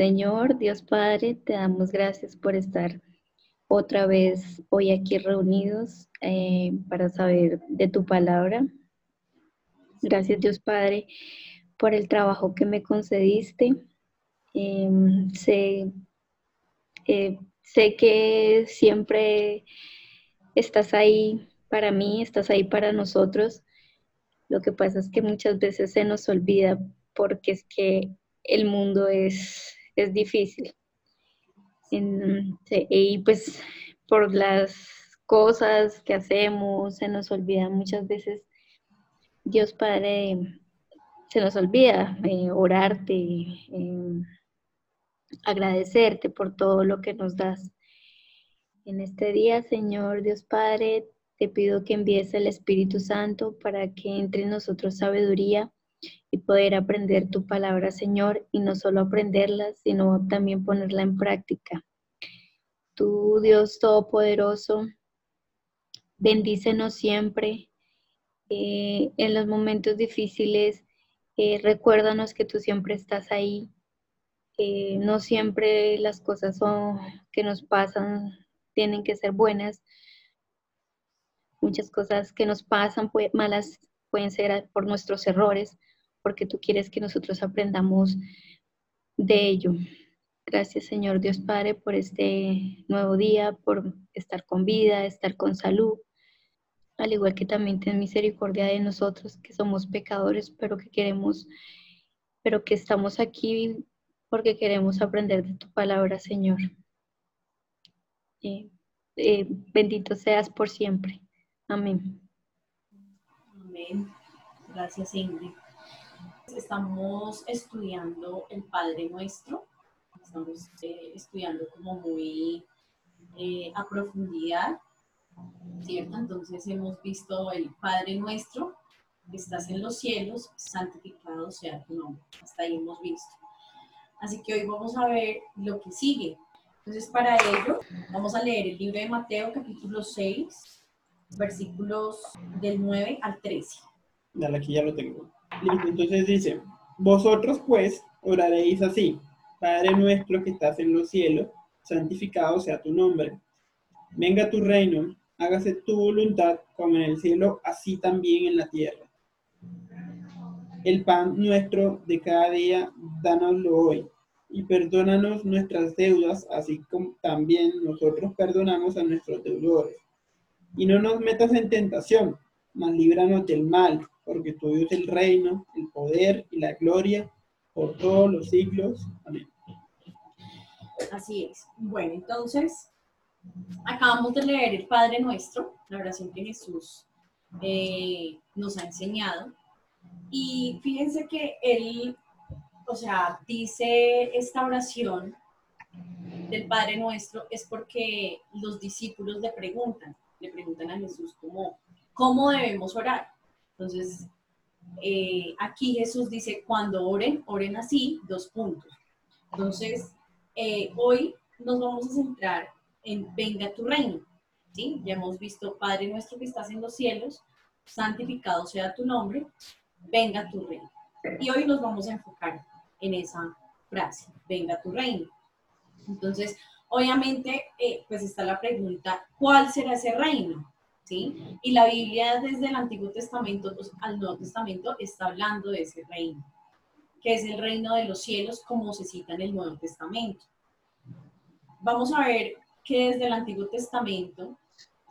Señor, Dios Padre, te damos gracias por estar otra vez hoy aquí reunidos eh, para saber de tu palabra. Gracias Dios Padre por el trabajo que me concediste. Em, sé, eh, sé que siempre estás ahí para mí, estás ahí para nosotros. Lo que pasa es que muchas veces se nos olvida porque es que el mundo es, es difícil. y pues por las cosas que hacemos se nos olvida muchas veces, Dios Padre, se nos olvida eh, orarte, eh, agradecerte por todo lo que nos das. En este día, Señor Dios Padre, te pido que envíes el Espíritu Santo para que entre en nosotros sabiduría y poder aprender tu palabra, Señor, y no solo aprenderla, sino también ponerla en práctica. Tu Dios Todopoderoso, bendícenos siempre eh, en los momentos difíciles. Eh, recuérdanos que tú siempre estás ahí. no siempre las cosas son, que nos pasan tienen que ser buenas, muchas cosas que nos pasan malas pueden ser por nuestros errores, porque tú quieres que nosotros aprendamos de ello. Gracias Señor Dios Padre por este nuevo día, por estar con vida, estar con salud, al igual que también ten misericordia de nosotros que somos pecadores, pero que queremos, pero que estamos aquí porque queremos aprender de tu palabra, Señor. Eh, eh, bendito seas por siempre. Amén. Amén. Gracias, Ingrid. Estamos estudiando el Padre Nuestro. Estamos eh, estudiando como muy eh, a profundidad, ¿cierto? Entonces hemos visto el Padre Nuestro, que estás en los cielos, santificado sea tu nombre. Hasta ahí hemos visto. Así que hoy vamos a ver lo que sigue. Entonces, para ello, vamos a leer el libro de Mateo, capítulo 6, versículos del 9 al 13. Dale, aquí ya lo tengo. Entonces dice, vosotros pues oraréis así, Padre nuestro que estás en los cielos, santificado sea tu nombre. Venga tu reino, hágase tu voluntad como en el cielo, así también en la tierra. El pan nuestro de cada día, dánoslo hoy, y perdónanos nuestras deudas, así como también nosotros perdonamos a nuestros deudores y no nos metas en tentación, mas líbranos del mal, porque tuyo es el reino, el poder y la gloria por todos los siglos. Amén. Así es. Bueno, entonces, acabamos de leer el Padre Nuestro, la oración que Jesús eh, nos ha enseñado. Y fíjense que él, o sea, dice esta oración del Padre Nuestro es porque los discípulos le preguntan, le preguntan a Jesús cómo, cómo debemos orar. Entonces, eh, aquí Jesús dice, cuando oren, oren así, dos puntos. Entonces, eh, hoy nos vamos a centrar en venga tu reino. ¿sí? Ya hemos visto, Padre nuestro que estás en los cielos, santificado sea tu nombre, venga tu reino. Y hoy nos vamos a enfocar en esa frase, venga tu reino. Entonces, Obviamente, eh, pues está la pregunta, ¿cuál será ese reino? ¿Sí? Y la Biblia desde el Antiguo Testamento pues, al Nuevo Testamento está hablando de ese reino, que es el reino de los cielos como se cita en el Nuevo Testamento. Vamos a ver que desde el Antiguo Testamento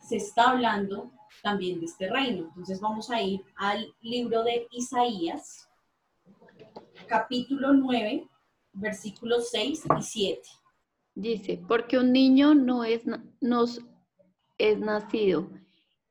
se está hablando también de este reino. Entonces vamos a ir al libro de Isaías, capítulo 9, versículos 6 y 7. Dice, porque un niño no es, nos es nacido,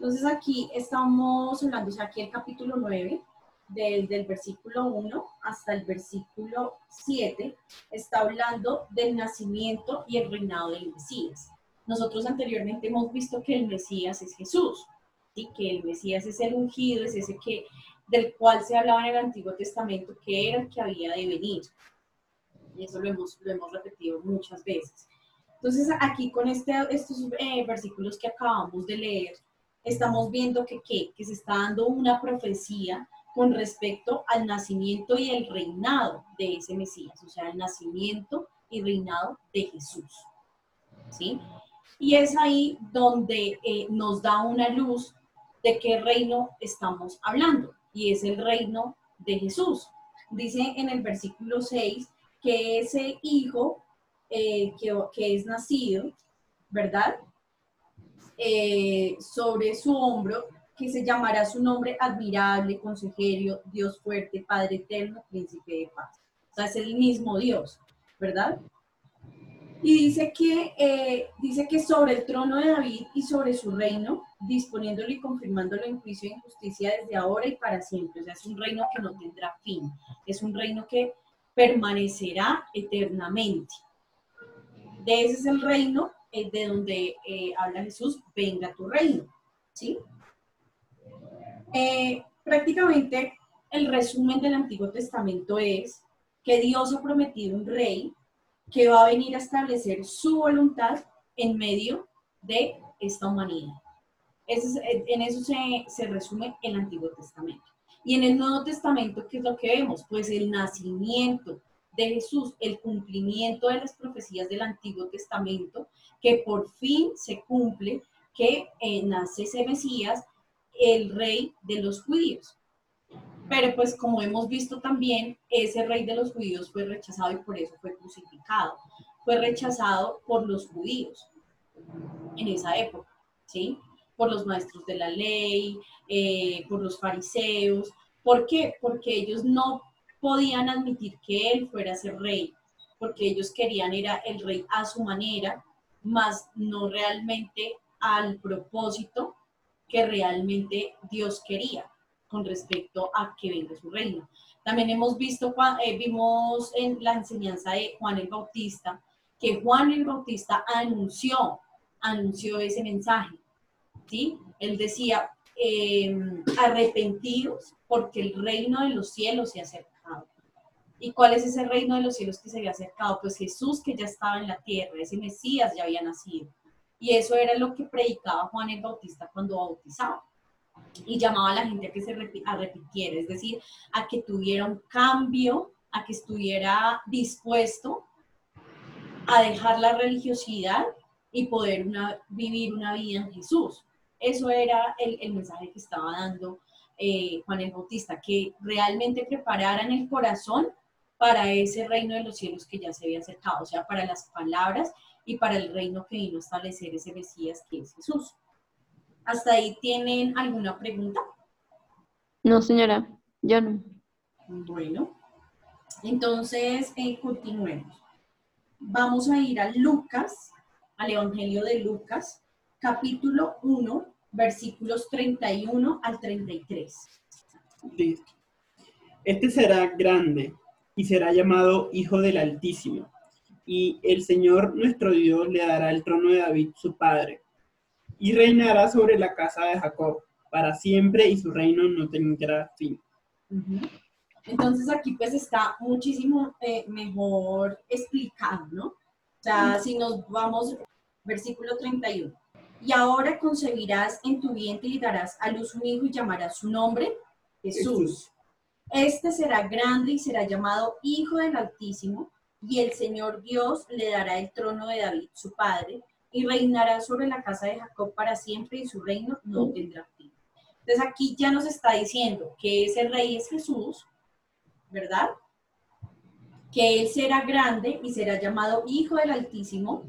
Entonces aquí estamos hablando, o sea, aquí el capítulo 9 del, del versículo 1 hasta el versículo 7 está hablando del nacimiento y el reinado del Mesías. Nosotros anteriormente hemos visto que el Mesías es Jesús, y que el Mesías es el ungido, es ese que, del cual se hablaba en el Antiguo Testamento, que era el que había de venir. Y eso lo hemos, lo hemos repetido muchas veces. Entonces, aquí con este, estos eh, versículos que acabamos de leer, estamos viendo que, que se está dando una profecía con respecto al nacimiento y el reinado de ese Mesías, o sea, el nacimiento y reinado de Jesús. ¿Sí? Y es ahí donde eh, nos da una luz de qué reino estamos hablando, y es el reino de Jesús. Dice en el versículo 6 que ese hijo eh, que, es nacido, ¿verdad? Eh, sobre su hombro, que se llamará su nombre admirable, consejero, Dios fuerte, Padre eterno, príncipe de paz. O sea, es el mismo Dios, ¿verdad? Y dice que, eh, dice que sobre el trono de David y sobre su reino, disponiéndolo y confirmándolo en juicio y justicia desde ahora y para siempre. O sea, es un reino que no tendrá fin. Es un reino que permanecerá eternamente. De ese es el reino eh, de donde eh, habla Jesús, venga tu reino. ¿Sí? prácticamente el resumen del Antiguo Testamento es que Dios ha prometido un rey que va a venir a establecer su voluntad en medio de esta humanidad. en eso se, resume el Antiguo Testamento. Y en el Nuevo Testamento, ¿qué es lo que vemos? Pues el nacimiento Jesús, el cumplimiento de las profecías del Antiguo Testamento, que por fin se cumple, que eh, nace ese Mesías, el rey de los judíos. Pero pues como hemos visto también, ese rey de los judíos fue rechazado y por eso fue crucificado. Fue rechazado por los judíos en esa época, ¿sí? Por los maestros de la ley, eh, por los fariseos. ¿Por qué? Porque ellos no podían admitir que él fuera a ser rey, porque ellos querían era el rey a su manera, más no realmente al propósito que realmente Dios quería con respecto a que venga su reino. También hemos visto, eh, vimos en la enseñanza de Juan el Bautista, que Juan el Bautista anunció, anunció ese mensaje, ¿sí? Él decía, em, arrepentidos porque el reino de los cielos se ha acercado. ¿Y cuál es ese reino de los cielos que se había acercado? Pues Jesús que ya estaba en la tierra, ese Mesías ya había nacido. Y eso era lo que predicaba Juan el Bautista cuando bautizaba y llamaba a la gente a que se repitiera, es decir, a que tuviera un cambio, a que estuviera dispuesto a dejar la religiosidad y poder vivir una vida en Jesús. Eso era el, mensaje que estaba dando eh, Juan el Bautista, que realmente prepararan el corazón para ese reino de los cielos que ya se había acercado, o sea, para las palabras y para el reino que vino a establecer ese Mesías que es Jesús. ¿Hasta ahí tienen alguna pregunta? No, señora, ya no. Bueno, entonces eh, continuemos. Vamos a ir a Lucas, al Evangelio de Lucas, capítulo 1, versículos 31 al 33. Listo. Este será grande y será llamado Hijo del Altísimo. Y el Señor nuestro Dios le dará el trono de David, su padre y reinará sobre la casa de Jacob para siempre y su reino no tendrá fin. Entonces aquí pues está muchísimo eh, mejor explicado, ¿no? O sea, si nos vamos, versículo 31. Y ahora concebirás en tu vientre y darás a luz un hijo y llamarás su nombre Jesús. Este será grande y será llamado Hijo del Altísimo, y el Señor Dios le dará el trono de David, su padre, y reinará sobre la casa de Jacob para siempre y su reino no tendrá fin. Entonces aquí ya nos está diciendo que ese rey es Jesús, ¿verdad? Que él será grande y será llamado Hijo del Altísimo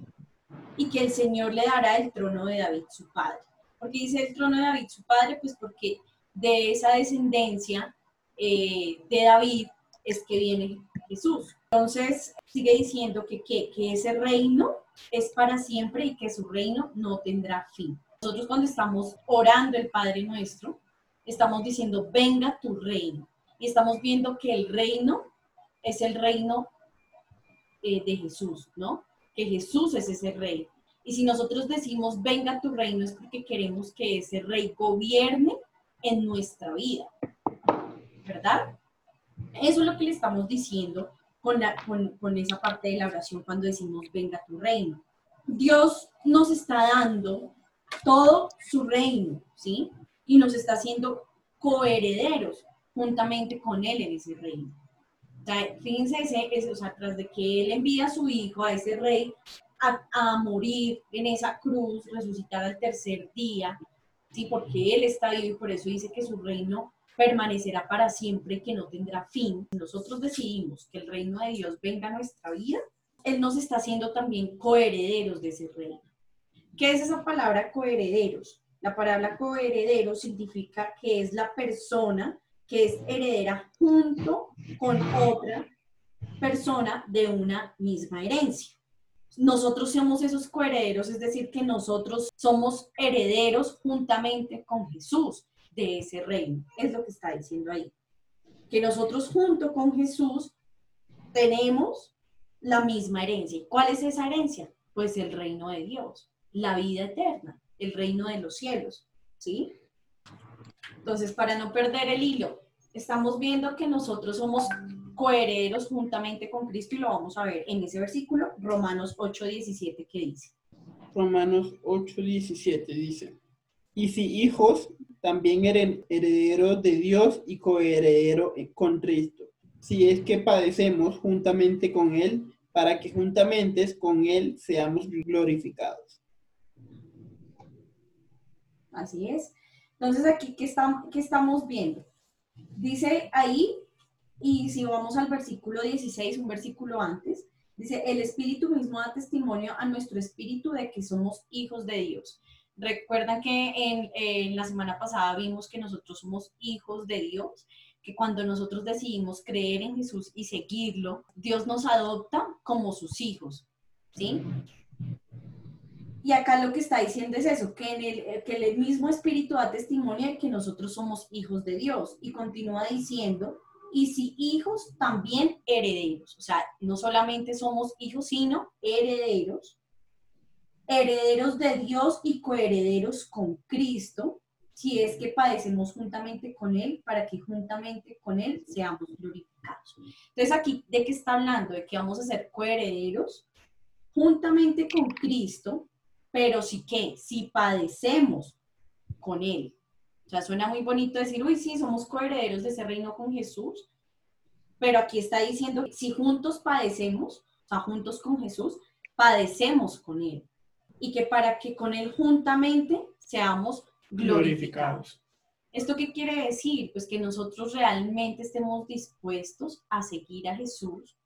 y que el Señor le dará el trono de David, su padre. ¿Por qué dice el trono de David, su padre? Pues porque de esa descendencia eh, de David es que viene Jesús. Entonces sigue diciendo que, ese reino es para siempre y que su reino no tendrá fin. Nosotros cuando estamos orando el Padre nuestro, estamos diciendo, venga tu reino. y estamos viendo que el reino es el reino eh, de Jesús, ¿no? Que Jesús es ese rey. Y si nosotros decimos, venga tu reino, es porque queremos que ese rey gobierne en nuestra vida, ¿verdad? Eso es lo que le estamos diciendo con, la, con, con esa parte de la oración cuando decimos, venga tu reino. Dios nos está dando todo su reino, ¿sí? Y nos está haciendo coherederos juntamente con Él en ese reino. O sea, fíjense, ese, o sea, tras de que Él envía a su Hijo, a ese rey, a, a, morir en esa cruz, resucitar al tercer día, ¿sí? Porque Él está vivo y por eso dice que su reino permanecerá para siempre que no tendrá fin. Nosotros decidimos que el reino de Dios venga a nuestra vida, Él nos está haciendo también coherederos de ese reino. ¿Qué es esa palabra coherederos? La palabra coheredero significa que es la persona que es heredera junto con otra persona de una misma herencia. Nosotros somos esos coherederos, es decir, que nosotros somos herederos juntamente con Jesús de ese reino. Es lo que está diciendo ahí. Que nosotros junto con Jesús tenemos la misma herencia. ¿Cuál es esa herencia? Pues el reino de Dios, la vida eterna, el reino de los cielos. ¿Sí? Entonces, para no perder el hilo, estamos viendo que nosotros somos coherederos juntamente con Cristo y lo vamos a ver en ese versículo, Romanos 8:17, que dice. Romanos 8:17 dice, y si hijos, también herederos de Dios y coherederos con Cristo, si es que padecemos juntamente con Él, para que juntamente con Él seamos glorificados. Así es. Entonces aquí, ¿qué, qué estamos viendo? Dice ahí, y si vamos al versículo 16, un versículo antes, dice, el Espíritu mismo da testimonio a nuestro espíritu de que somos hijos de Dios. Recuerdan que en, la semana pasada vimos que nosotros somos hijos de Dios, que cuando nosotros decidimos creer en Jesús y seguirlo, Dios nos adopta como sus hijos, ¿sí? Y acá lo que está diciendo es eso, que, en el, que el mismo Espíritu da testimonio de que nosotros somos hijos de Dios. Y continúa diciendo, y si hijos, también herederos. O sea, no solamente somos hijos, sino herederos herederos de Dios y coherederos con Cristo, si es que padecemos juntamente con Él, para que juntamente con Él seamos glorificados. Entonces aquí, ¿de qué está hablando? De que vamos a ser coherederos juntamente con Cristo, pero sí que, si padecemos con Él. O sea, suena muy bonito decir, uy, sí, somos coherederos de ese reino con Jesús, pero aquí está diciendo, si juntos padecemos, o sea, juntos con Jesús, padecemos con Él y que para que con Él juntamente seamos glorificados. ¿Esto qué quiere decir? Pues que nosotros realmente estemos dispuestos a seguir a Jesús,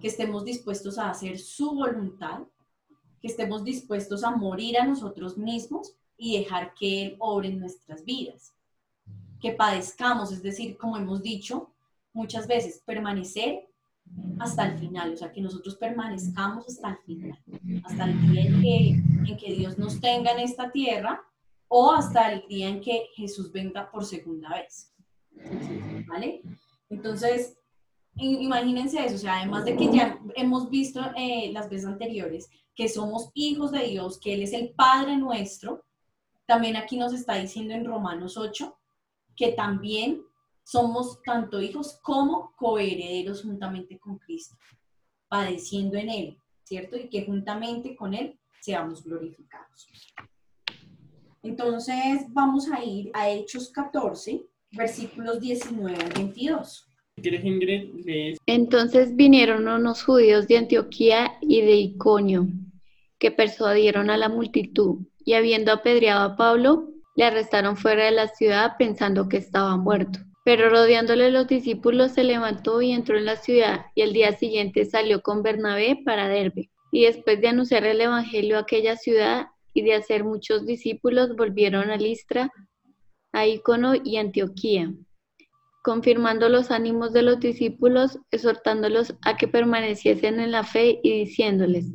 que estemos dispuestos a hacer su voluntad, que estemos dispuestos a morir a nosotros mismos y dejar que Él obre en nuestras vidas. Que padezcamos, es decir, como hemos dicho muchas veces, permanecer hasta el final, o sea, que nosotros permanezcamos hasta el final, hasta el día en que, en que Dios nos tenga en esta tierra o hasta el día en que Jesús venga por segunda vez. ¿Vale? Entonces, imagínense eso, o sea, además de que ya hemos visto eh, las veces anteriores que somos hijos de Dios, que Él es el Padre nuestro, también aquí nos está diciendo en Romanos 8 que también somos tanto hijos como coherederos juntamente con Cristo, padeciendo en Él, ¿cierto? Y que juntamente con Él seamos glorificados. Entonces vamos a ir a Hechos 14, versículos 19 al 22. Entonces vinieron unos judíos de Antioquía y de Iconio, que persuadieron a la multitud, y habiendo apedreado a Pablo, le arrestaron fuera de la ciudad pensando que estaba muerto. Pero rodeándole los discípulos se levantó y entró en la ciudad, y el día siguiente salió con Bernabé para Derbe. Y después de anunciar el Evangelio a aquella ciudad y de hacer muchos discípulos, volvieron a Listra, a Icono y Antioquía, confirmando los ánimos de los discípulos, exhortándolos a que permaneciesen en la fe y diciéndoles,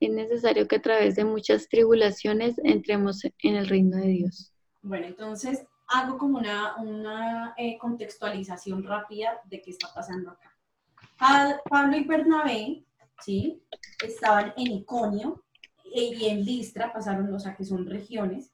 es necesario que a través de muchas tribulaciones entremos en el reino de Dios. Bueno, entonces hago como una, una eh, contextualización rápida de qué está pasando acá. Pablo y Bernabé, ¿sí? Estaban en Iconio y en Listra, pasaron, o sea, que son regiones,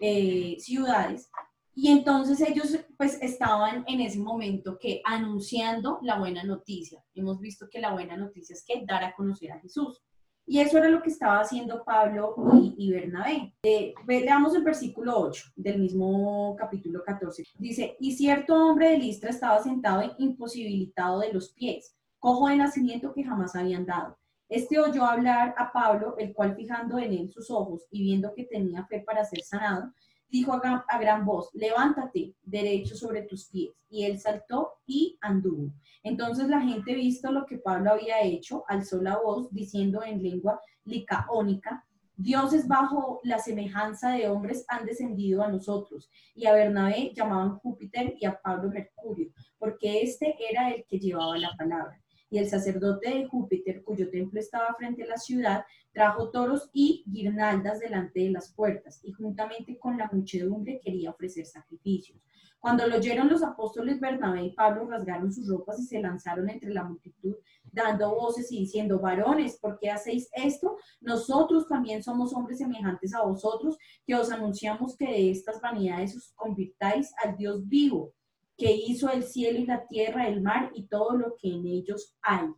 eh, ciudades, y entonces ellos pues estaban en ese momento que anunciando la buena noticia. Hemos visto que la buena noticia es que dar a conocer a Jesús. Y eso era lo que estaba haciendo Pablo y, Bernabé. Eh, veamos el versículo 8 del mismo capítulo 14. Dice, y cierto hombre de Listra estaba sentado imposibilitado de los pies, cojo de nacimiento que jamás habían dado. Este oyó hablar a Pablo, el cual fijando en él sus ojos y viendo que tenía fe para ser sanado, dijo a gran, voz, levántate derecho sobre tus pies. Y él saltó y anduvo. Entonces la gente, visto lo que Pablo había hecho, alzó la voz diciendo en lengua licaónica, dioses bajo la semejanza de hombres han descendido a nosotros. Y a Bernabé llamaban Júpiter y a Pablo Mercurio, porque este era el que llevaba la palabra y el sacerdote de Júpiter, cuyo templo estaba frente a la ciudad, trajo toros y guirnaldas delante de las puertas, y juntamente con la muchedumbre quería ofrecer sacrificios. Cuando lo oyeron los apóstoles Bernabé y Pablo, rasgaron sus ropas y se lanzaron entre la multitud, dando voces y diciendo, varones, ¿por qué hacéis esto? Nosotros también somos hombres semejantes a vosotros, que os anunciamos que de estas vanidades os convirtáis al Dios vivo que hizo el cielo y la tierra, el mar y todo lo que en ellos hay.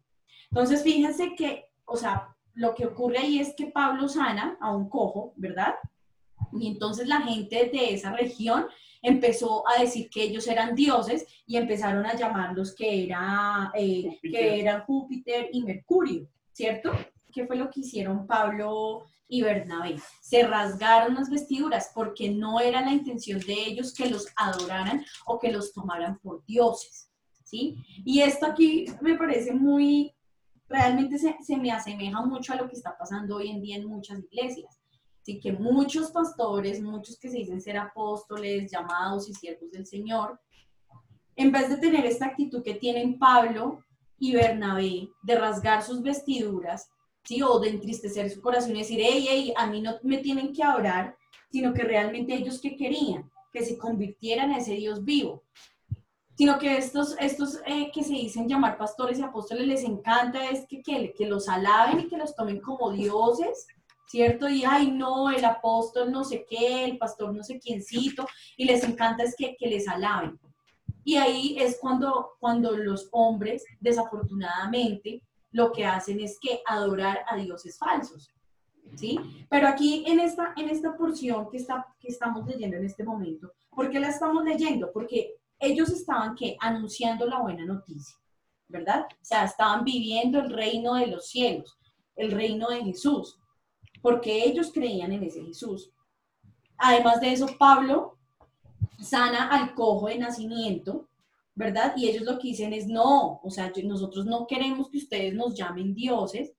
Entonces, fíjense que, o sea, lo que ocurre ahí es que Pablo sana a un cojo, ¿verdad? Y entonces la gente de esa región empezó a decir que ellos eran dioses y empezaron a llamarlos que, era, eh, que eran Júpiter y Mercurio, ¿cierto? ¿Qué fue lo que hicieron Pablo y Bernabé. Se rasgaron las vestiduras porque no era la intención de ellos que los adoraran o que los tomaran por dioses. ¿sí? Y esto aquí me parece muy, realmente se, me asemeja mucho a lo que está pasando hoy en día en muchas iglesias. Así que muchos pastores, muchos que se dicen ser apóstoles, llamados y siervos del Señor, en vez de tener esta actitud que tienen Pablo y Bernabé de rasgar sus vestiduras, o de entristecer su corazón y decir, hey, hey, a mí no me tienen que adorar, sino que realmente ellos que querían, que se convirtieran a ese Dios vivo. Sino que estos, estos eh, que se dicen llamar pastores y apóstoles les encanta es que, que, que los alaben y que los tomen como dioses, ¿cierto? Y, ay, no, el apóstol no sé qué, el pastor no sé quiéncito, y les encanta es que, que les alaben. Y ahí es cuando, cuando los hombres, desafortunadamente, lo que hacen es que adorar a dioses falsos. ¿Sí? Pero aquí en esta, en esta porción que, está, que estamos leyendo en este momento, ¿por qué la estamos leyendo? Porque ellos estaban que anunciando la buena noticia, ¿verdad? O sea, estaban viviendo el reino de los cielos, el reino de Jesús, porque ellos creían en ese Jesús. Además de eso, Pablo sana al cojo de nacimiento, ¿verdad? Y ellos lo que dicen es, no, o sea, nosotros no queremos que ustedes nos llamen dioses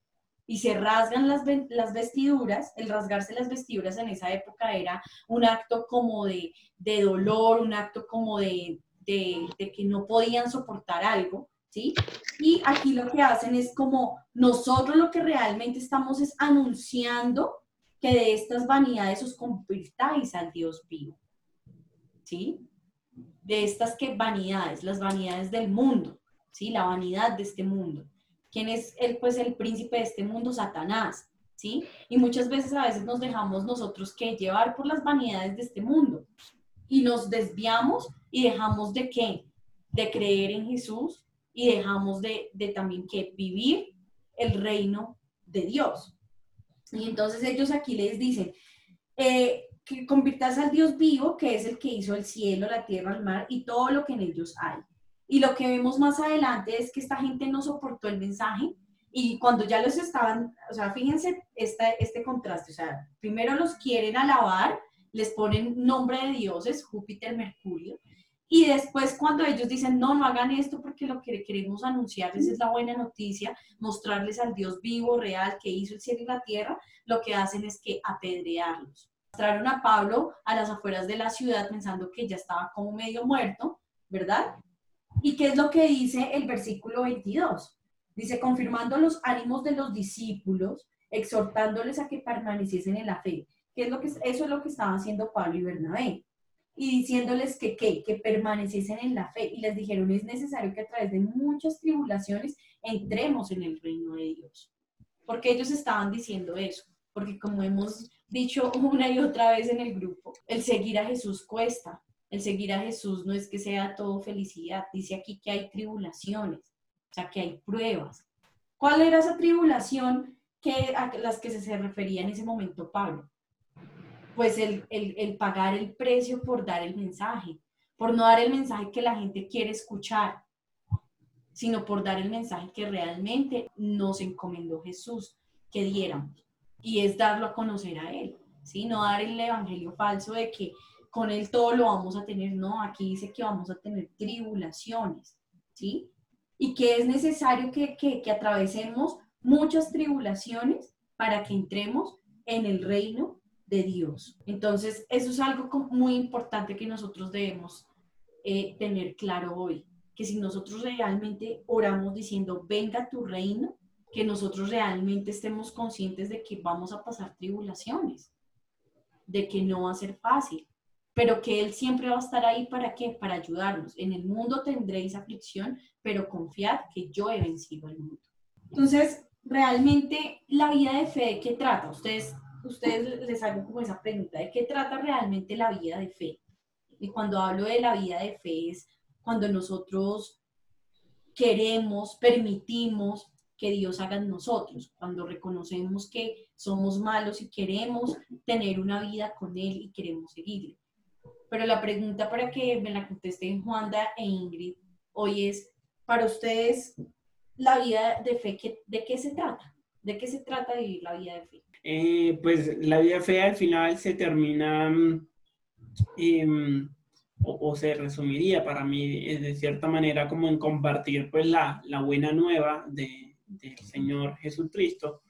y se rasgan las, las vestiduras. El rasgarse las vestiduras en esa época era un acto como de, de dolor, un acto como de, de, que no podían soportar algo. ¿Sí? Y aquí lo que hacen es como nosotros lo que realmente estamos es anunciando que de estas vanidades os convirtáis al Dios vivo. ¿Sí? de estas que vanidades, las vanidades del mundo, ¿sí? La vanidad de este mundo. ¿Quién es el, pues, el príncipe de este mundo? Satanás, ¿sí? Y muchas veces a veces nos dejamos nosotros que llevar por las vanidades de este mundo y nos desviamos y dejamos de qué? De creer en Jesús y dejamos de, de también que vivir el reino de Dios. Y entonces ellos aquí les dicen, eh, que convirtas al Dios vivo, que es el que hizo el cielo, la tierra, el mar y todo lo que en ellos hay. Y lo que vemos más adelante es que esta gente no soportó el mensaje y cuando ya los estaban, o sea, fíjense este, este contraste, o sea, primero los quieren alabar, les ponen nombre de dioses, Júpiter, Mercurio, y después cuando ellos dicen, no, no hagan esto porque lo que queremos anunciarles es la buena noticia, mostrarles al Dios vivo, real, que hizo el cielo y la tierra, lo que hacen es que apedrearlos mostraron a Pablo a las afueras de la ciudad pensando que ya estaba como medio muerto, ¿verdad? ¿Y qué es lo que dice el versículo 22? Dice, confirmando los ánimos de los discípulos, exhortándoles a que permaneciesen en la fe. ¿Qué es lo que, eso es lo que estaban haciendo Pablo y Bernabé. Y diciéndoles que, ¿qué? que permaneciesen en la fe. Y les dijeron, es necesario que a través de muchas tribulaciones entremos en el reino de Dios. Porque ellos estaban diciendo eso. Porque como hemos dicho una y otra vez en el grupo, el seguir a Jesús cuesta. El seguir a Jesús no es que sea todo felicidad. Dice aquí que hay tribulaciones, o sea, que hay pruebas. ¿Cuál era esa tribulación que, a las que se refería en ese momento Pablo? Pues el, el, pagar el precio por dar el mensaje, por no dar el mensaje que la gente quiere escuchar, sino por dar el mensaje que realmente nos encomendó Jesús que diéramos. Y es darlo a conocer a Él, ¿sí? No dar el evangelio falso de que con Él todo lo vamos a tener, no, aquí dice que vamos a tener tribulaciones, ¿sí? Y que es necesario que, que, que atravesemos muchas tribulaciones para que entremos en el reino de Dios. Entonces, eso es algo muy importante que nosotros debemos eh, tener claro hoy, que si nosotros realmente oramos diciendo, venga tu reino, que nosotros realmente estemos conscientes de que vamos a pasar tribulaciones, de que no va a ser fácil, pero que Él siempre va a estar ahí para qué? Para ayudarnos. En el mundo tendréis aflicción, pero confiad que yo he vencido al mundo. Entonces, realmente la vida de fe, ¿de qué trata? Ustedes ustedes les hago como esa pregunta de qué trata realmente la vida de fe. Y cuando hablo de la vida de fe es cuando nosotros queremos, permitimos que Dios haga en nosotros, cuando reconocemos que somos malos y queremos tener una vida con Él y queremos seguirle. Pero la pregunta para que me la contesten Juanda e Ingrid hoy es, para ustedes, la vida de fe, ¿de qué se trata? ¿De qué se trata vivir la vida de fe? Eh, pues la vida fea al final se termina mm, em, o, se resumiría para mí eh, de cierta manera como en compartir pues la, la buena nueva de, del Señor Jesucristo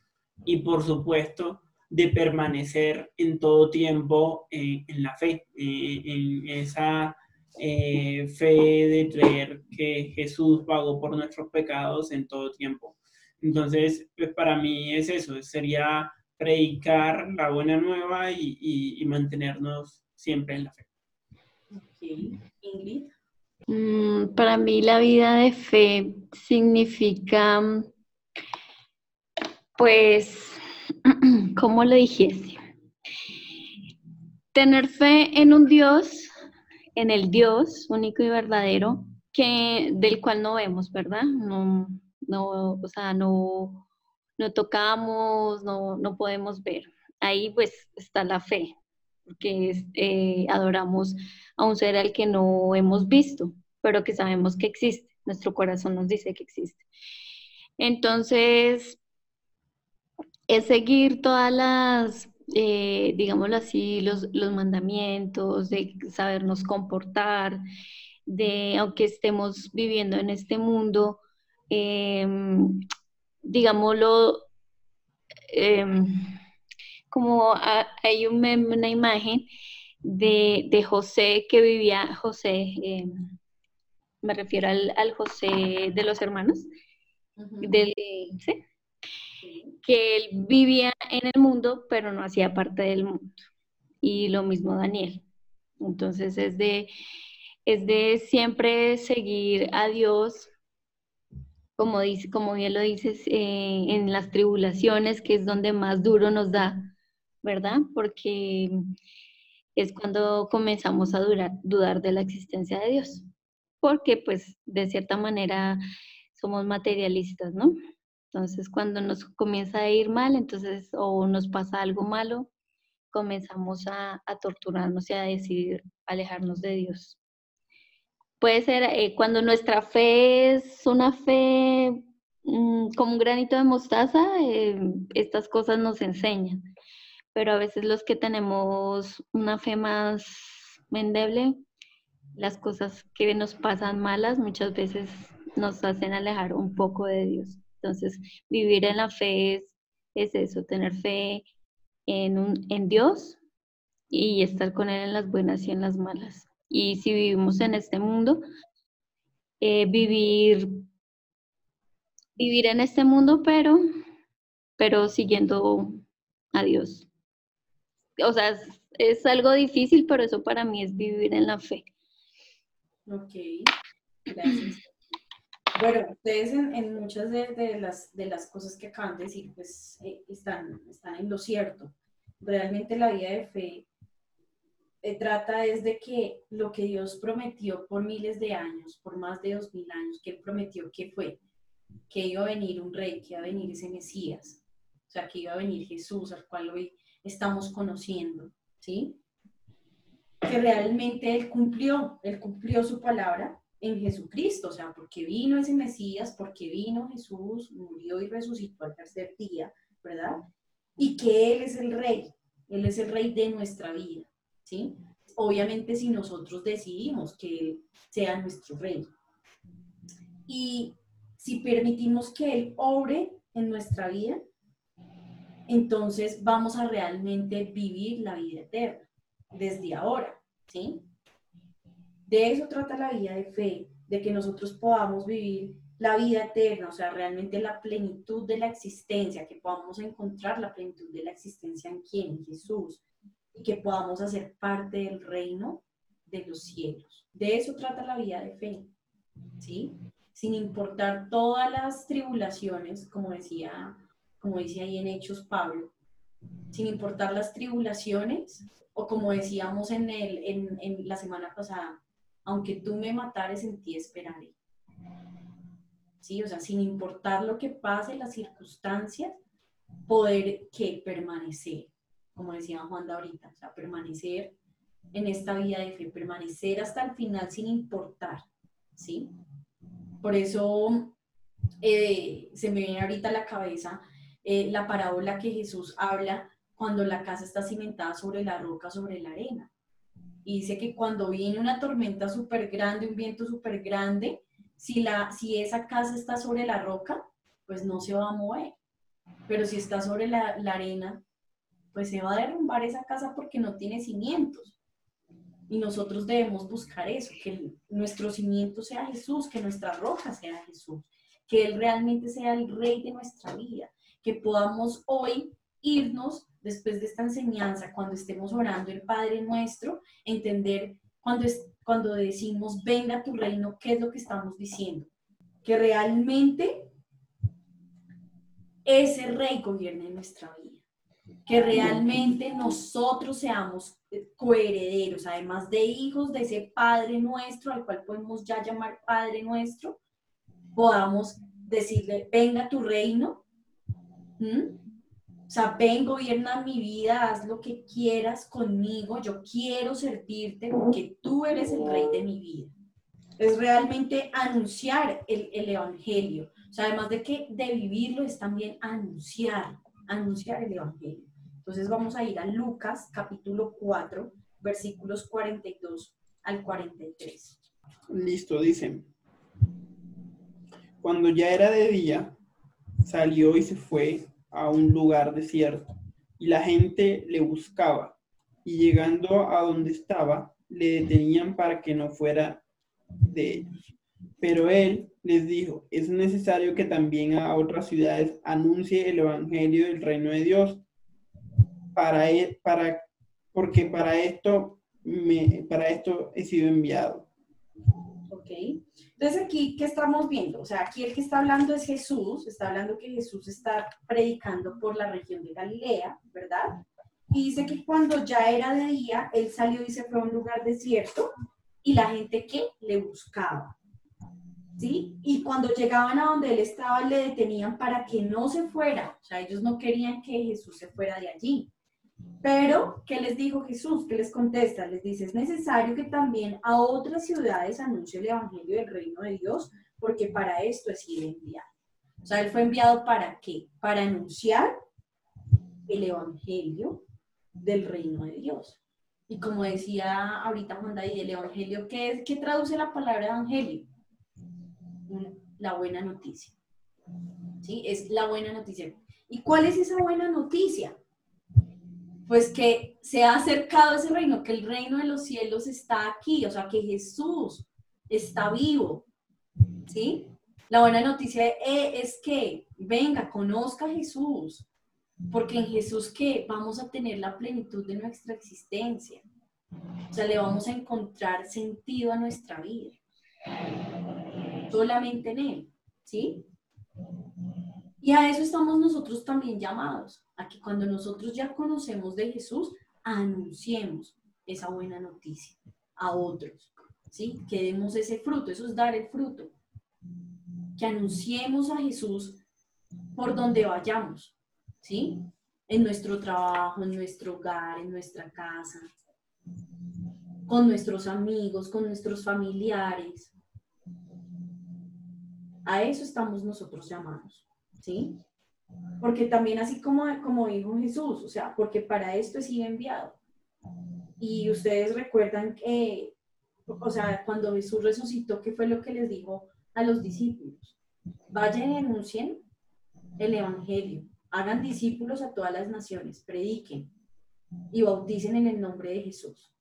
y por supuesto de permanecer en todo tiempo en la fe, eh, en esa fe de creer que Jesús pagó por nuestros pecados en todo tiempo. Entonces, pues para mí es eso, sería predicar la buena nueva y, mantenernos siempre en la fe. Ingrid. Mm, para mí la vida de fe significa, pues, ¿cómo lo dijese? Tener fe en un Dios, en el Dios único y verdadero, que, del cual no vemos, ¿verdad? No, no, o sea, no, no tocamos, no, no podemos ver. Ahí pues está la fe, porque eh, adoramos a un ser al que no hemos visto, pero que sabemos que existe. Nuestro corazón nos dice que existe. Entonces, es seguir todas las, eh, digámoslo así, los, los mandamientos, de sabernos comportar, de, aunque estemos viviendo en este mundo, eh, digámoslo, em, como hay una imagen de, José que vivía, José, em, me refiero al, José de los hermanos, que él vivía en el mundo, pero no hacía parte del mundo. Y lo mismo Daniel. Entonces es de, es de siempre seguir a Dios como, dice, como bien lo dices, eh, en las tribulaciones, que es donde más duro nos da, ¿verdad? Porque es cuando comenzamos a dudar de la existencia de Dios, porque pues de cierta manera somos materialistas, ¿no? Entonces cuando nos comienza a ir mal, entonces o nos pasa algo malo, comenzamos a, a torturarnos y a decidir alejarnos de Dios puede ser eh, cuando nuestra fe es una fe mm, como un granito de mostaza, eh, estas cosas nos enseñan. Pero a veces los que tenemos una fe más endeble, las cosas que nos pasan malas muchas veces nos hacen alejar un poco de Dios. Entonces, vivir en la fe es, es eso, tener fe en, un, en Dios y estar con Él en las buenas y en las malas y si vivimos en este mundo, eh, vivir, vivir en este mundo, pero, pero siguiendo a Dios. o sea, es, algo difícil, pero eso para mí es vivir en la fe. Ok, gracias. Bueno, ustedes en, muchas de, las, de las cosas que acaban de decir, pues eh, están, están en lo cierto. Realmente la vida de fe trata es de que lo que Dios prometió por miles de años, por más de dos mil años, que Él prometió que fue, que iba a venir un rey, que iba a venir ese Mesías, o sea, que iba a venir Jesús, al cual hoy estamos conociendo, ¿sí? Que realmente Él cumplió, Él cumplió su palabra en Jesucristo, o sea, porque vino ese Mesías, porque vino Jesús, murió y resucitó al tercer día, ¿verdad? Y que Él es el rey, Él es el rey de nuestra vida, Obviamente si nosotros decidimos que Él sea nuestro rey. Y si permitimos que Él obre en nuestra vida, entonces vamos a realmente vivir la vida eterna desde ahora, ¿sí? De eso trata la vida de fe, de que nosotros podamos vivir la vida eterna, o sea, realmente la plenitud de la existencia, que podamos encontrar la plenitud de la existencia en quién, Jesús, que podamos hacer parte del reino de los cielos. De eso trata la vida de fe, ¿sí? Sin importar todas las tribulaciones, como decía, como dice ahí en Hechos Pablo, sin importar las tribulaciones, o como decíamos en, el, en la semana pasada, aunque tú me matares, en ti esperaré. ¿Sí? O sea, sin importar lo que pase, las circunstancias, poder que permanecer, como decía Juan ahorita, o sea, permanecer en esta vida de fe, permanecer hasta el final sin importar, ¿sí? Por eso eh, se me viene ahorita a la cabeza eh, la parábola que Jesús habla cuando la casa está cimentada sobre la roca, sobre la arena. Y dice que cuando viene una tormenta súper grande, un viento súper grande, si, si esa casa está sobre la roca, pues no se va a mover. Pero si está sobre la arena, pues se va a derrumbar esa casa porque no tiene cimientos. Y nosotros debemos buscar eso, que nuestro cimiento sea Jesús, que nuestra roca sea Jesús, que Él realmente sea el rey de nuestra vida, que podamos hoy irnos después de esta enseñanza, cuando estemos orando el Padre nuestro, entender cuando, es, cuando decimos, venga tu reino, ¿qué es lo que estamos diciendo? Que realmente ese rey gobierne nuestra vida. Que realmente nosotros seamos coherederos, además de hijos de ese Padre nuestro, al cual podemos ya llamar Padre nuestro, podamos decirle, venga tu reino. O sea, ven, gobierna mi vida, haz lo que quieras conmigo, yo quiero servirte porque tú eres el rey de mi vida. Es realmente anunciar el, el Evangelio. O sea, además de que de vivirlo es también anunciar, anunciar el Evangelio. Entonces vamos a ir a Lucas capítulo 4, versículos 42 al 43. Listo, dicen. Cuando ya era de día, salió y se fue a un lugar desierto, y la gente le buscaba, y llegando a donde estaba, le detenían para que no fuera de ellos. Pero él les dijo, es necesario que también a otras ciudades anuncie el Evangelio del reino de Dios, para, e, para, porque para esto, me, para esto he sido enviado. Ok. Entonces aquí, ¿qué estamos viendo? O sea, aquí el que está hablando es Jesús, está hablando que Jesús está predicando por la región de Galilea, ¿verdad? Y dice que cuando ya era de día, él salió y se fue a un lugar desierto y la gente que le buscaba. ¿Sí? Y cuando llegaban a donde él estaba, le detenían para que no se fuera. O sea, ellos no querían que Jesús se fuera de allí. Pero, ¿qué les dijo Jesús? ¿Qué les contesta? Les dice, es necesario que también a otras ciudades anuncie el Evangelio del Reino de Dios, porque para esto es sido enviado. O sea, él fue enviado para qué? Para anunciar el Evangelio del Reino de Dios. Y como decía ahorita Juan David, el Evangelio, ¿qué, es, ¿qué traduce la palabra Evangelio? La buena noticia. ¿Sí? Es la buena noticia. ¿Y cuál es esa buena noticia? Pues que se ha acercado ese reino, que el reino de los cielos está aquí, o sea, que Jesús está vivo, ¿sí? La buena noticia es que venga, conozca a Jesús, Porque en Jesús que vamos a tener la plenitud de nuestra existencia. O sea, le vamos a encontrar sentido a nuestra vida. Solamente en Él, ¿sí? Y a eso estamos nosotros también llamados, a que cuando nosotros ya conocemos de Jesús, anunciemos esa buena noticia a otros, ¿sí? Que demos ese fruto, eso es dar el fruto. Que anunciemos a Jesús por donde vayamos, ¿sí? En nuestro trabajo, en nuestro hogar, en nuestra casa, con nuestros amigos, con nuestros familiares. A eso estamos nosotros llamados, ¿sí? Porque también así como, como dijo Jesús, o sea, porque para esto he sido enviado. Y ustedes recuerdan que, o sea, cuando Jesús resucitó, ¿qué fue lo que les dijo a los discípulos? Vayan y anuncien el Evangelio, hagan discípulos a todas las naciones, prediquen y bauticen en el nombre de Jesús.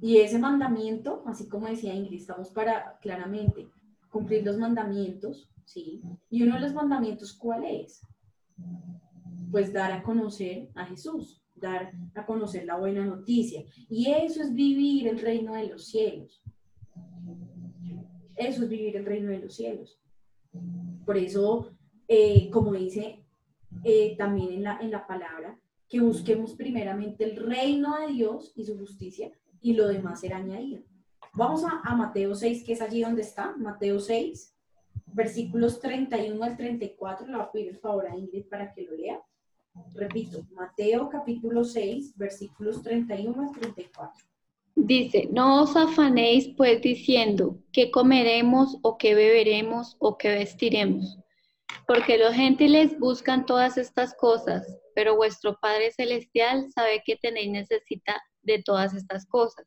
Y ese mandamiento, así como decía Ingrid, estamos para claramente cumplir los mandamientos, ¿sí? Y uno de los mandamientos, ¿cuál es? Pues dar a conocer a Jesús, dar a conocer la buena noticia. Y eso es vivir el reino de los cielos. Eso es vivir el reino de los cielos. Por eso, eh, como dice eh, también en la, en la palabra, que busquemos primeramente el reino de Dios y su justicia y lo demás será añadido. Vamos a, Mateo 6, que es allí donde está, Mateo 6, versículos 31 al 34. Le voy a pedir el favor a Ingrid para que lo lea. Repito, Mateo capítulo 6, versículos 31 al 34. Dice, no os afanéis pues diciendo, ¿qué comeremos o qué beberemos o qué vestiremos? Porque los gentiles buscan todas estas cosas, pero vuestro Padre Celestial sabe que tenéis necesidad de todas estas cosas.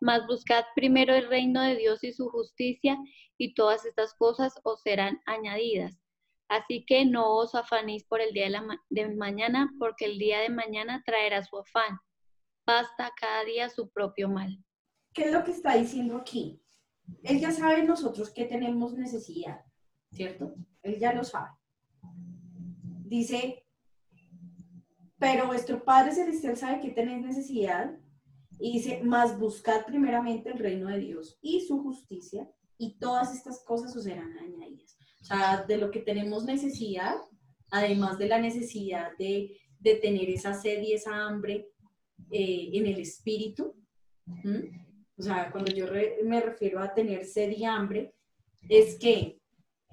Mas buscad primero el reino de Dios y su justicia, y todas estas cosas os serán añadidas. Así que no os afanéis por el día de, mañana, porque el día de mañana traerá su afán. Basta cada día su propio mal. ¿Qué es lo que está diciendo aquí? Él ya sabe nosotros que tenemos necesidad, ¿cierto? Él ya lo sabe. Dice, pero vuestro Padre Celestial sabe que tenéis necesidad y dice, más buscad primeramente el reino de Dios y su justicia y todas estas cosas os serán añadidas. O sea, de lo que tenemos necesidad, además de la necesidad de, de tener esa sed y esa hambre eh, en el espíritu. O sea, cuando yo me refiero a tener sed y hambre, es que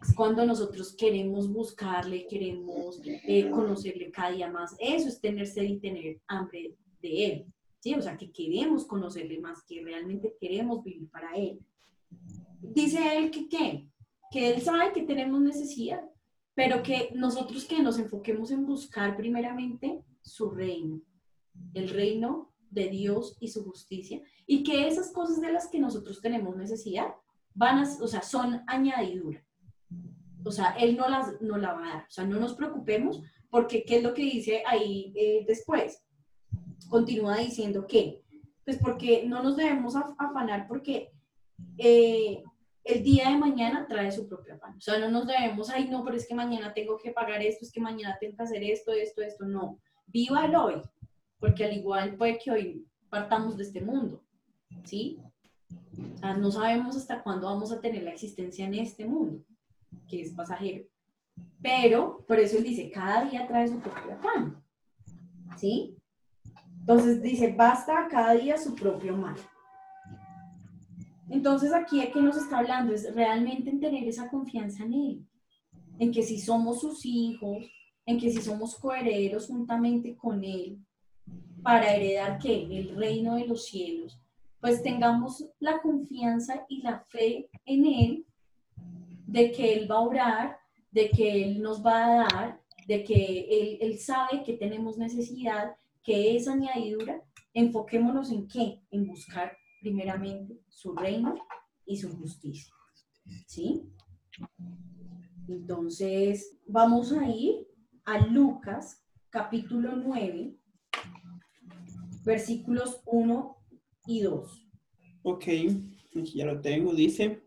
es cuando nosotros queremos buscarle, queremos eh, conocerle cada día más. Eso es tener sed y tener hambre de Él. ¿Sí? O sea, que queremos conocerle más, que realmente queremos vivir para Él. Dice Él que qué? Que Él sabe que tenemos necesidad, pero que nosotros que nos enfoquemos en buscar primeramente su reino, el reino de Dios y su justicia, y que esas cosas de las que nosotros tenemos necesidad van a, o sea, son añadidura. O sea, Él no, las, no la va a dar. O sea, no nos preocupemos porque ¿qué es lo que dice ahí eh, después? Continúa diciendo que, pues porque no nos debemos afanar porque eh, el día de mañana trae su propio afán. O sea, no nos debemos, ay, no, pero es que mañana tengo que pagar esto, es que mañana tengo que hacer esto, esto, esto. No, viva el hoy, porque al igual puede que hoy partamos de este mundo, ¿sí? O sea, no sabemos hasta cuándo vamos a tener la existencia en este mundo que es pasajero. Pero, por eso él dice, cada día trae su propio afán. ¿Sí? Entonces dice, basta cada día su propio mal. Entonces aquí ¿de qué nos está hablando? Es realmente en tener esa confianza en Él. En que si somos sus hijos, en que si somos coherederos juntamente con Él, para heredar que el reino de los cielos, pues tengamos la confianza y la fe en Él de que Él va a orar, de que Él nos va a dar, de que Él, sabe que tenemos necesidad, que es añadidura, enfoquémonos en qué? En buscar primeramente su reino y su justicia. ¿Sí? Entonces, vamos a ir a Lucas capítulo 9, versículos 1 y 2. Ok, ya lo tengo, dice,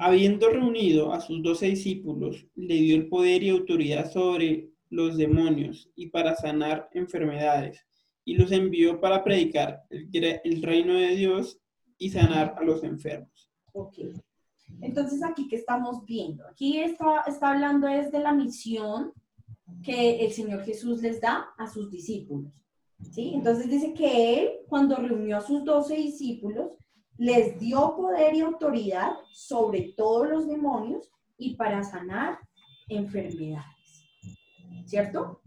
Habiendo reunido a sus doce discípulos, le dio el poder y autoridad sobre los demonios y para sanar enfermedades, y los envió para predicar el, reino de Dios y sanar a los enfermos. Ok. Entonces, aquí que estamos viendo, aquí está, está hablando es de la misión que el Señor Jesús les da a sus discípulos. ¿sí? Entonces dice que Él, cuando reunió a sus doce discípulos, les dio poder y autoridad sobre todos los demonios y para sanar enfermedades. ¿Cierto?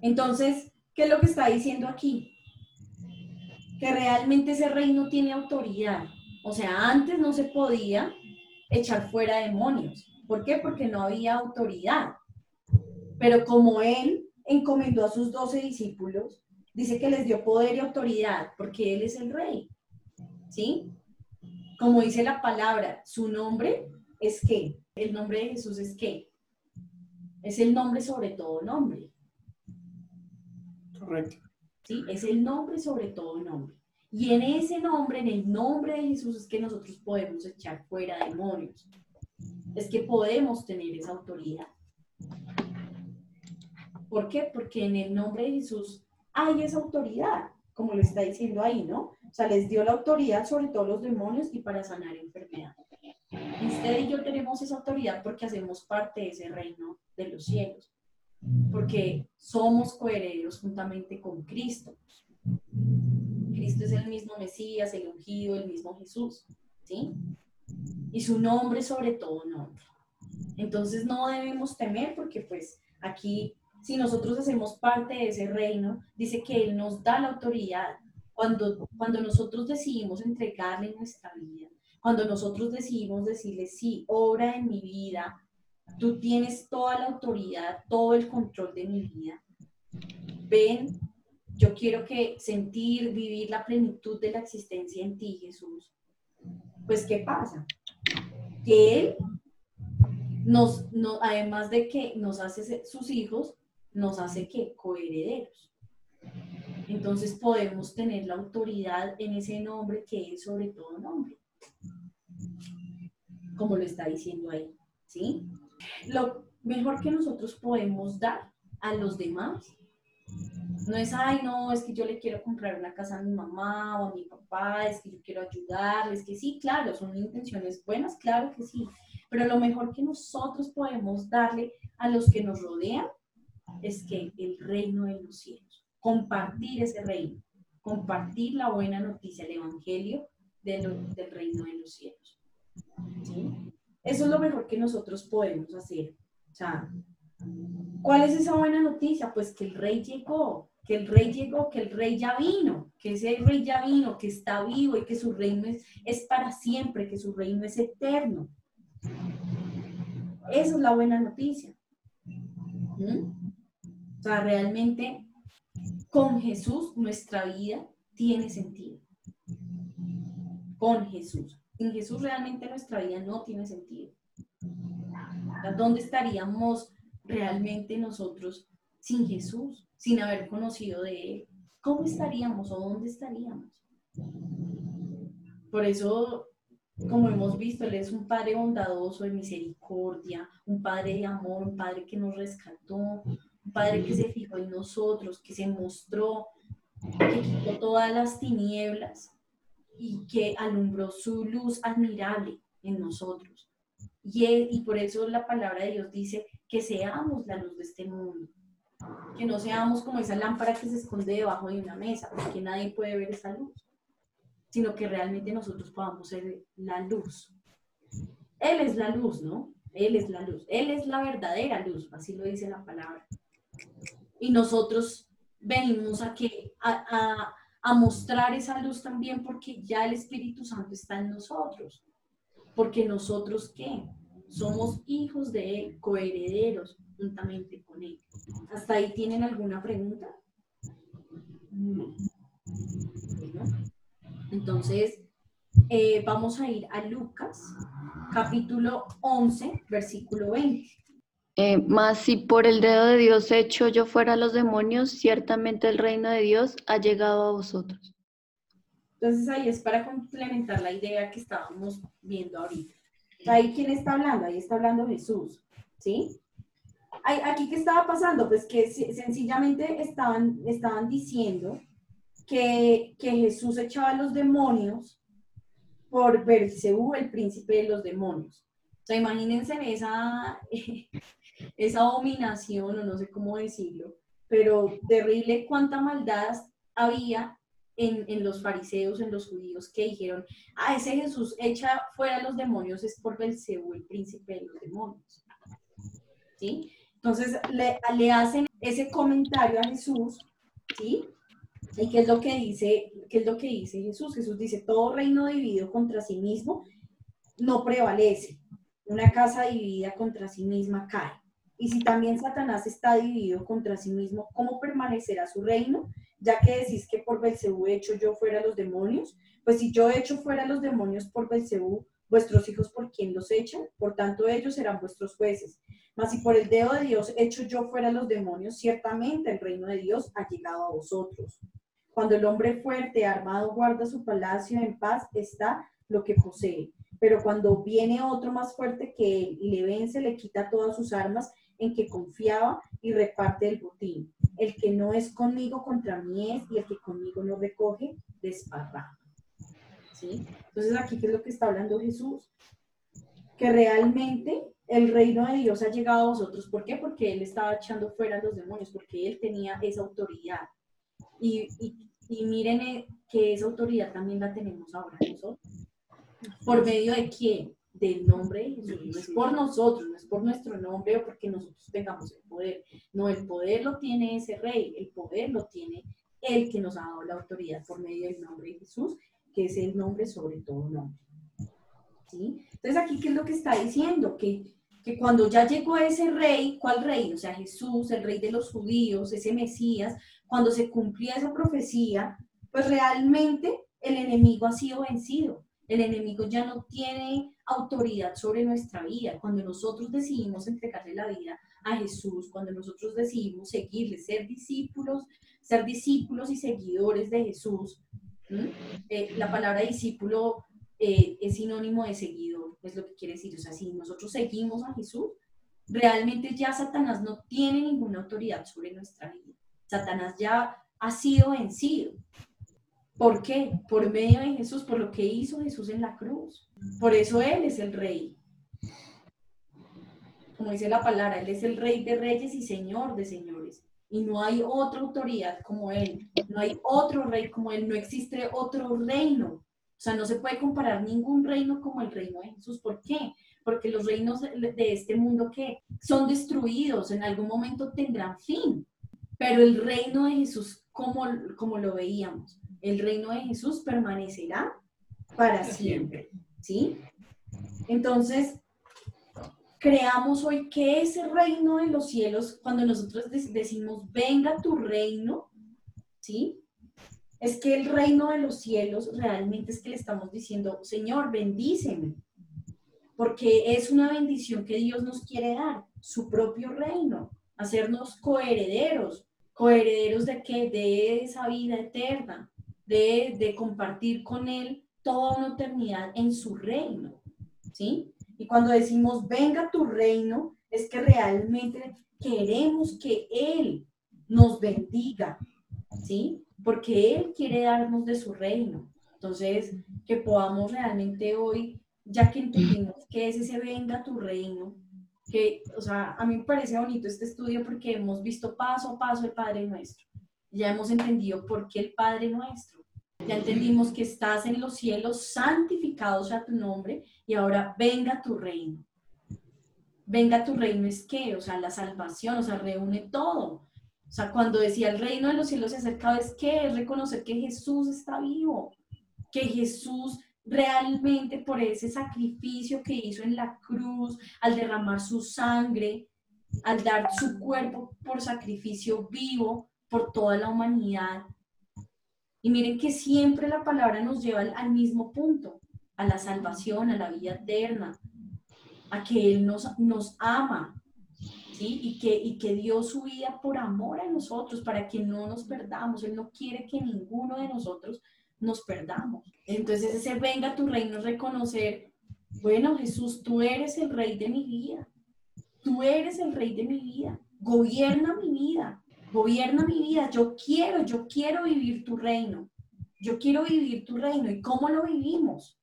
Entonces, ¿qué es lo que está diciendo aquí? Que realmente ese reino tiene autoridad. O sea, antes no se podía echar fuera demonios. ¿Por qué? Porque no había autoridad. Pero como Él encomendó a sus doce discípulos, dice que les dio poder y autoridad, porque Él es el rey. ¿Sí? Como dice la palabra, su nombre es qué? El nombre de Jesús es qué? Es el nombre sobre todo nombre. Correcto. ¿sí? Es el nombre sobre todo nombre. Y en ese nombre, en el nombre de Jesús, es que nosotros podemos echar fuera demonios. Es que podemos tener esa autoridad. ¿Por qué? Porque en el nombre de Jesús hay esa autoridad, como lo está diciendo ahí, ¿no? O sea, les dio la autoridad sobre todos los demonios y para sanar enfermedades. Y usted y yo tenemos esa autoridad porque hacemos parte de ese reino de los cielos porque somos coherederos juntamente con Cristo. Cristo es el mismo Mesías, el ungido, el mismo Jesús, ¿sí? Y su nombre sobre todo nombre. Entonces no debemos temer porque pues aquí, si nosotros hacemos parte de ese reino, dice que Él nos da la autoridad. Cuando, cuando nosotros decidimos entregarle nuestra vida, cuando nosotros decidimos decirle, sí, obra en mi vida, Tú tienes toda la autoridad, todo el control de mi vida. Ven, yo quiero que sentir, vivir la plenitud de la existencia en ti, Jesús. Pues, ¿qué pasa? Que Él nos, no, además de que nos hace sus hijos, nos hace que coherederos. Entonces podemos tener la autoridad en ese nombre que es sobre todo nombre. Como lo está diciendo ahí, ¿sí? Lo mejor que nosotros podemos dar a los demás no es, ay, no, es que yo le quiero comprar una casa a mi mamá o a mi papá, es que yo quiero ayudarles, que sí, claro, son intenciones buenas, claro que sí, pero lo mejor que nosotros podemos darle a los que nos rodean es que el reino de los cielos, compartir ese reino, compartir la buena noticia, el evangelio del reino de los cielos. ¿sí? Eso es lo mejor que nosotros podemos hacer. O sea, ¿cuál es esa buena noticia? Pues que el rey llegó, que el rey llegó, que el rey ya vino, que ese rey ya vino, que está vivo y que su reino es, es para siempre, que su reino es eterno. Esa es la buena noticia. ¿Mm? O sea, realmente con Jesús nuestra vida tiene sentido. Con Jesús. Sin Jesús realmente nuestra vida no tiene sentido. ¿Dónde estaríamos realmente nosotros sin Jesús, sin haber conocido de Él? ¿Cómo estaríamos o dónde estaríamos? Por eso, como hemos visto, Él es un Padre bondadoso, de misericordia, un Padre de amor, un Padre que nos rescató, un Padre que se fijó en nosotros, que se mostró, que quitó todas las tinieblas y que alumbró su luz admirable en nosotros. Y, y por eso la palabra de Dios dice que seamos la luz de este mundo, que no seamos como esa lámpara que se esconde debajo de una mesa, porque nadie puede ver esa luz, sino que realmente nosotros podamos ser la luz. Él es la luz, ¿no? Él es la luz, Él es la verdadera luz, así lo dice la palabra. Y nosotros venimos a, que, a, a- a mostrar esa luz también porque ya el Espíritu Santo está en nosotros. Porque nosotros, ¿qué? Somos hijos de Él, coherederos juntamente con Él. ¿Hasta ahí tienen alguna pregunta? Entonces, eh, vamos a ir a Lucas, capítulo 11, versículo 20. Eh, mas si por el dedo de Dios hecho yo fuera a los demonios, ciertamente el reino de Dios ha llegado a vosotros. Entonces ahí es para complementar la idea que estábamos viendo ahorita. Ahí quién está hablando, ahí está hablando Jesús, ¿sí? Aquí qué estaba pasando, pues que sencillamente estaban, estaban diciendo que, que Jesús echaba a los demonios por Belcebú, el príncipe de los demonios. O sea, imagínense esa, esa dominación, o no sé cómo decirlo, pero terrible cuánta maldad había en, en, los fariseos, en los judíos, que dijeron, ah, ese Jesús echa fuera los demonios es por Belcebú, el príncipe de los demonios. ¿Sí? Entonces le, le hacen ese comentario a Jesús, ¿sí? ¿Y qué es lo que dice, qué es lo que dice Jesús? Jesús dice, todo reino dividido contra sí mismo no prevalece. Una casa dividida contra sí misma cae. Y si también Satanás está dividido contra sí mismo, ¿cómo permanecerá su reino? Ya que decís que por Belcebú he hecho yo fuera los demonios, pues si yo he hecho fuera los demonios por Belcebú, vuestros hijos por quien los echan, por tanto ellos serán vuestros jueces. Mas si por el dedo de Dios hecho yo fuera los demonios, ciertamente el reino de Dios ha llegado a vosotros. Cuando el hombre fuerte, armado, guarda su palacio en paz, está lo que posee. Pero cuando viene otro más fuerte que él y le vence, le quita todas sus armas en que confiaba y reparte el botín. El que no es conmigo contra mí es, y el que conmigo no recoge, desparra. ¿Sí? Entonces aquí, ¿qué es lo que está hablando Jesús? Que realmente el reino de Dios ha llegado a vosotros. ¿Por qué? Porque Él estaba echando fuera a los demonios, porque Él tenía esa autoridad. Y, y, miren eh, que esa autoridad también la tenemos ahora nosotros. ¿Por medio de quién? Del nombre de Jesús. No es por nosotros, no es por nuestro nombre o porque nosotros tengamos el poder. No, el poder lo tiene ese rey, el poder lo tiene el que nos ha dado la autoridad por medio del nombre de Jesús, que es el nombre sobre todo nombre. ¿Sí? Entonces aquí, ¿qué es lo que está diciendo? Que que cuando ya llegó ese rey, ¿cuál rey? O sea, Jesús, el rey de los judíos, ese Mesías, cuando se cumplía esa profecía, pues realmente el enemigo ha sido vencido. El enemigo ya no tiene autoridad sobre nuestra vida. Cuando nosotros decidimos entregarle la vida a Jesús, cuando nosotros decidimos seguirle, ser discípulos, ser discípulos y seguidores de Jesús, eh, la palabra discípulo eh, es sinónimo de seguidor, es lo que quiere decir. O sea, si nosotros seguimos a Jesús, realmente ya Satanás no tiene ninguna autoridad sobre nuestra vida. Satanás ya ha sido vencido. ¿Por qué? Por medio de Jesús, por lo que hizo Jesús en la cruz. Por eso Él es el rey. Como dice la palabra, Él es el rey de reyes y señor de señores. Y no hay otra autoridad como Él. No hay otro rey como Él. No existe otro reino o sea, no se puede comparar ningún reino como el reino de Jesús. ¿Por qué? Porque los reinos de este mundo que son destruidos en algún momento tendrán fin. Pero el reino de Jesús, como, como lo veíamos, el reino de Jesús permanecerá para siempre. ¿Sí? Entonces, creamos hoy que ese reino de los cielos, cuando nosotros decimos, venga tu reino, ¿sí? es que el reino de los cielos realmente es que le estamos diciendo, Señor, bendíceme, porque es una bendición que Dios nos quiere dar, su propio reino, hacernos coherederos. ¿Coherederos de qué? De esa vida eterna, de, compartir con Él toda una eternidad en su reino, ¿sí? Y cuando decimos, venga tu reino, es que realmente queremos que Él nos bendiga, ¿sí? porque Él quiere darnos de su reino. Entonces, que podamos realmente hoy, ya que entendimos que es ese venga tu reino, que, o sea, a mí me parece bonito este estudio porque hemos visto paso a paso el Padre Nuestro. Ya hemos entendido por qué el Padre Nuestro. Ya entendimos que estás en los cielos, santificados sea tu nombre, y ahora venga tu reino. Venga tu reino es que, o sea, la salvación, o sea, reúne todo. O sea, cuando decía el reino de los cielos se acercaba, es que es reconocer que Jesús está vivo, que Jesús realmente por ese sacrificio que hizo en la cruz, al derramar su sangre, al dar su cuerpo por sacrificio vivo por toda la humanidad. Y miren que siempre la palabra nos lleva al, mismo punto, a la salvación, a la vida eterna, a que Él nos, nos ama, y que, y que dio su vida por amor a nosotros, para que no nos perdamos. Él no quiere que ninguno de nosotros nos perdamos. Entonces ese venga tu reino reconocer Bueno, Jesús, tú eres el rey de mi vida. Tú eres el rey de mi vida. Gobierna mi vida. Gobierna mi vida. Yo quiero, yo quiero vivir tu reino. Yo quiero vivir tu reino. ¿Y cómo lo vivimos?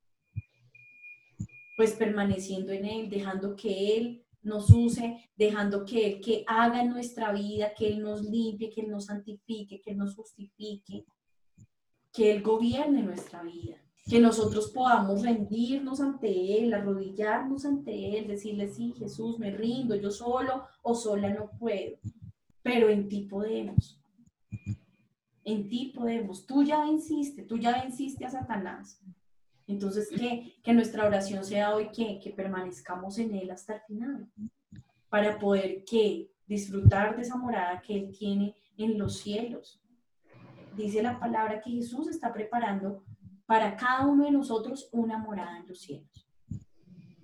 Pues permaneciendo en Él, dejando que Él nos use, dejando que Él que haga en nuestra vida, que Él nos limpie, que Él nos santifique, que Él nos justifique, que Él gobierne nuestra vida que nosotros podamos rendirnos ante Él, arrodillarnos ante Él, decirle, sí, Jesús, me rindo, yo solo o sola no puedo, pero en ti podemos. En ti podemos. Tú ya venciste, tú ya venciste a Satanás. Entonces, que, que nuestra oración sea hoy que, que permanezcamos en Él hasta el final, para poder que disfrutar de esa morada que Él tiene en los cielos. Dice la palabra que Jesús está preparando para cada uno de nosotros una morada en los cielos.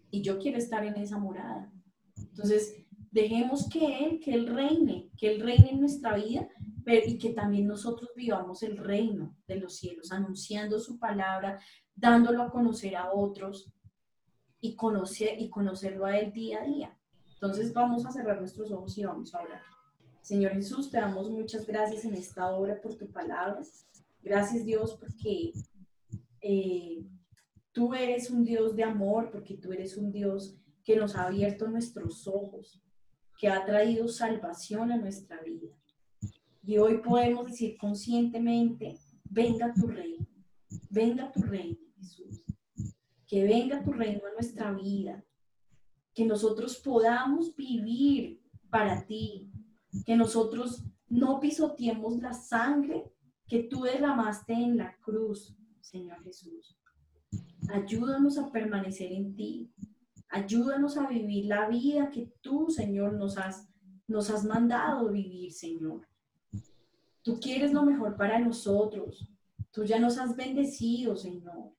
Y yo quiero estar en esa morada. Entonces, dejemos que Él, que Él reine, que Él reine en nuestra vida y que también nosotros vivamos el reino de los cielos, anunciando su palabra, dándolo a conocer a otros y, conocer, y conocerlo a Él día a día. Entonces vamos a cerrar nuestros ojos y vamos a orar. Señor Jesús, te damos muchas gracias en esta hora por tu palabra. Gracias Dios porque eh, tú eres un Dios de amor, porque tú eres un Dios que nos ha abierto nuestros ojos, que ha traído salvación a nuestra vida. Y hoy podemos decir conscientemente, venga tu reino, venga tu reino, Jesús. Que venga tu reino a nuestra vida, que nosotros podamos vivir para ti, que nosotros no pisoteemos la sangre que tú derramaste en la cruz, Señor Jesús. Ayúdanos a permanecer en ti. Ayúdanos a vivir la vida que tú, Señor, nos has, nos has mandado vivir, Señor. Tú quieres lo mejor para nosotros. Tú ya nos has bendecido, Señor.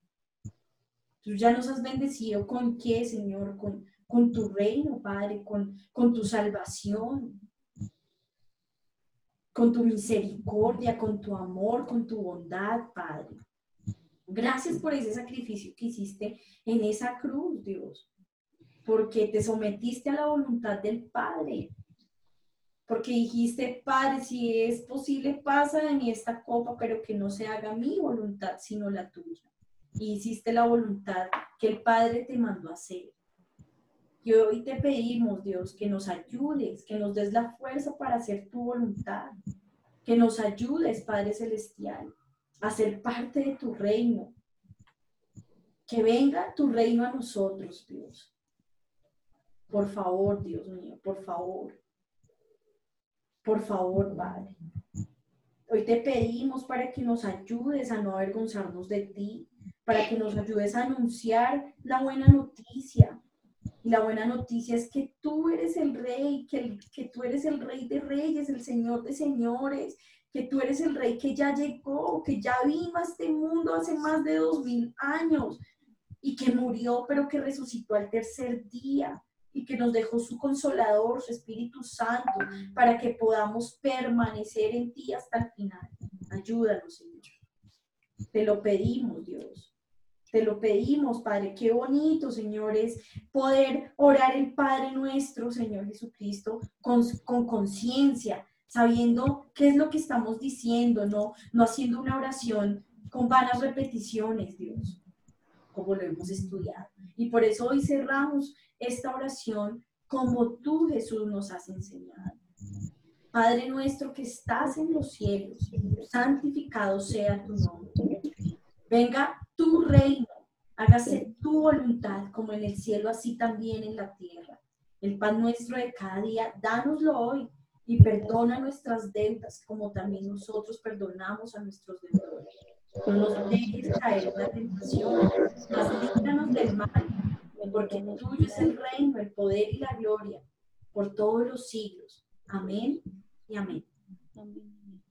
Tú ya nos has bendecido con qué, Señor? Con, con tu reino, Padre, con, con tu salvación, con tu misericordia, con tu amor, con tu bondad, Padre. Gracias por ese sacrificio que hiciste en esa cruz, Dios, porque te sometiste a la voluntad del Padre, porque dijiste, Padre, si es posible, pasa de mí esta copa, pero que no se haga mi voluntad, sino la tuya. Y hiciste la voluntad que el Padre te mandó a hacer. Y hoy te pedimos, Dios, que nos ayudes, que nos des la fuerza para hacer tu voluntad, que nos ayudes, Padre Celestial, a ser parte de tu reino. Que venga tu reino a nosotros, Dios. Por favor, Dios mío, por favor. Por favor, Padre. Hoy te pedimos para que nos ayudes a no avergonzarnos de ti, para que nos ayudes a anunciar la buena noticia. Y la buena noticia es que tú eres el rey, que, que tú eres el rey de reyes, el señor de señores, que tú eres el rey que ya llegó, que ya vino a este mundo hace más de dos mil años y que murió, pero que resucitó al tercer día y que nos dejó su consolador, su Espíritu Santo, para que podamos permanecer en ti hasta el final. Ayúdanos, Señor. Te lo pedimos, Dios. Te lo pedimos, Padre. Qué bonito, Señor, es poder orar el Padre nuestro, Señor Jesucristo, con conciencia, sabiendo qué es lo que estamos diciendo, no, no haciendo una oración con vanas repeticiones, Dios, como lo hemos estudiado. Y por eso hoy cerramos esta oración como tú, Jesús, nos has enseñado. Padre nuestro que estás en los cielos, santificado sea tu nombre. Venga tu reino, hágase tu voluntad como en el cielo, así también en la tierra. El pan nuestro de cada día, dánoslo hoy y perdona nuestras deudas, como también nosotros perdonamos a nuestros deudores. No nos dejes caer en la tentación, mas líbranos del mal, porque tuyo es el reino, el poder y la gloria, por todos los siglos. Amén y amén. amén.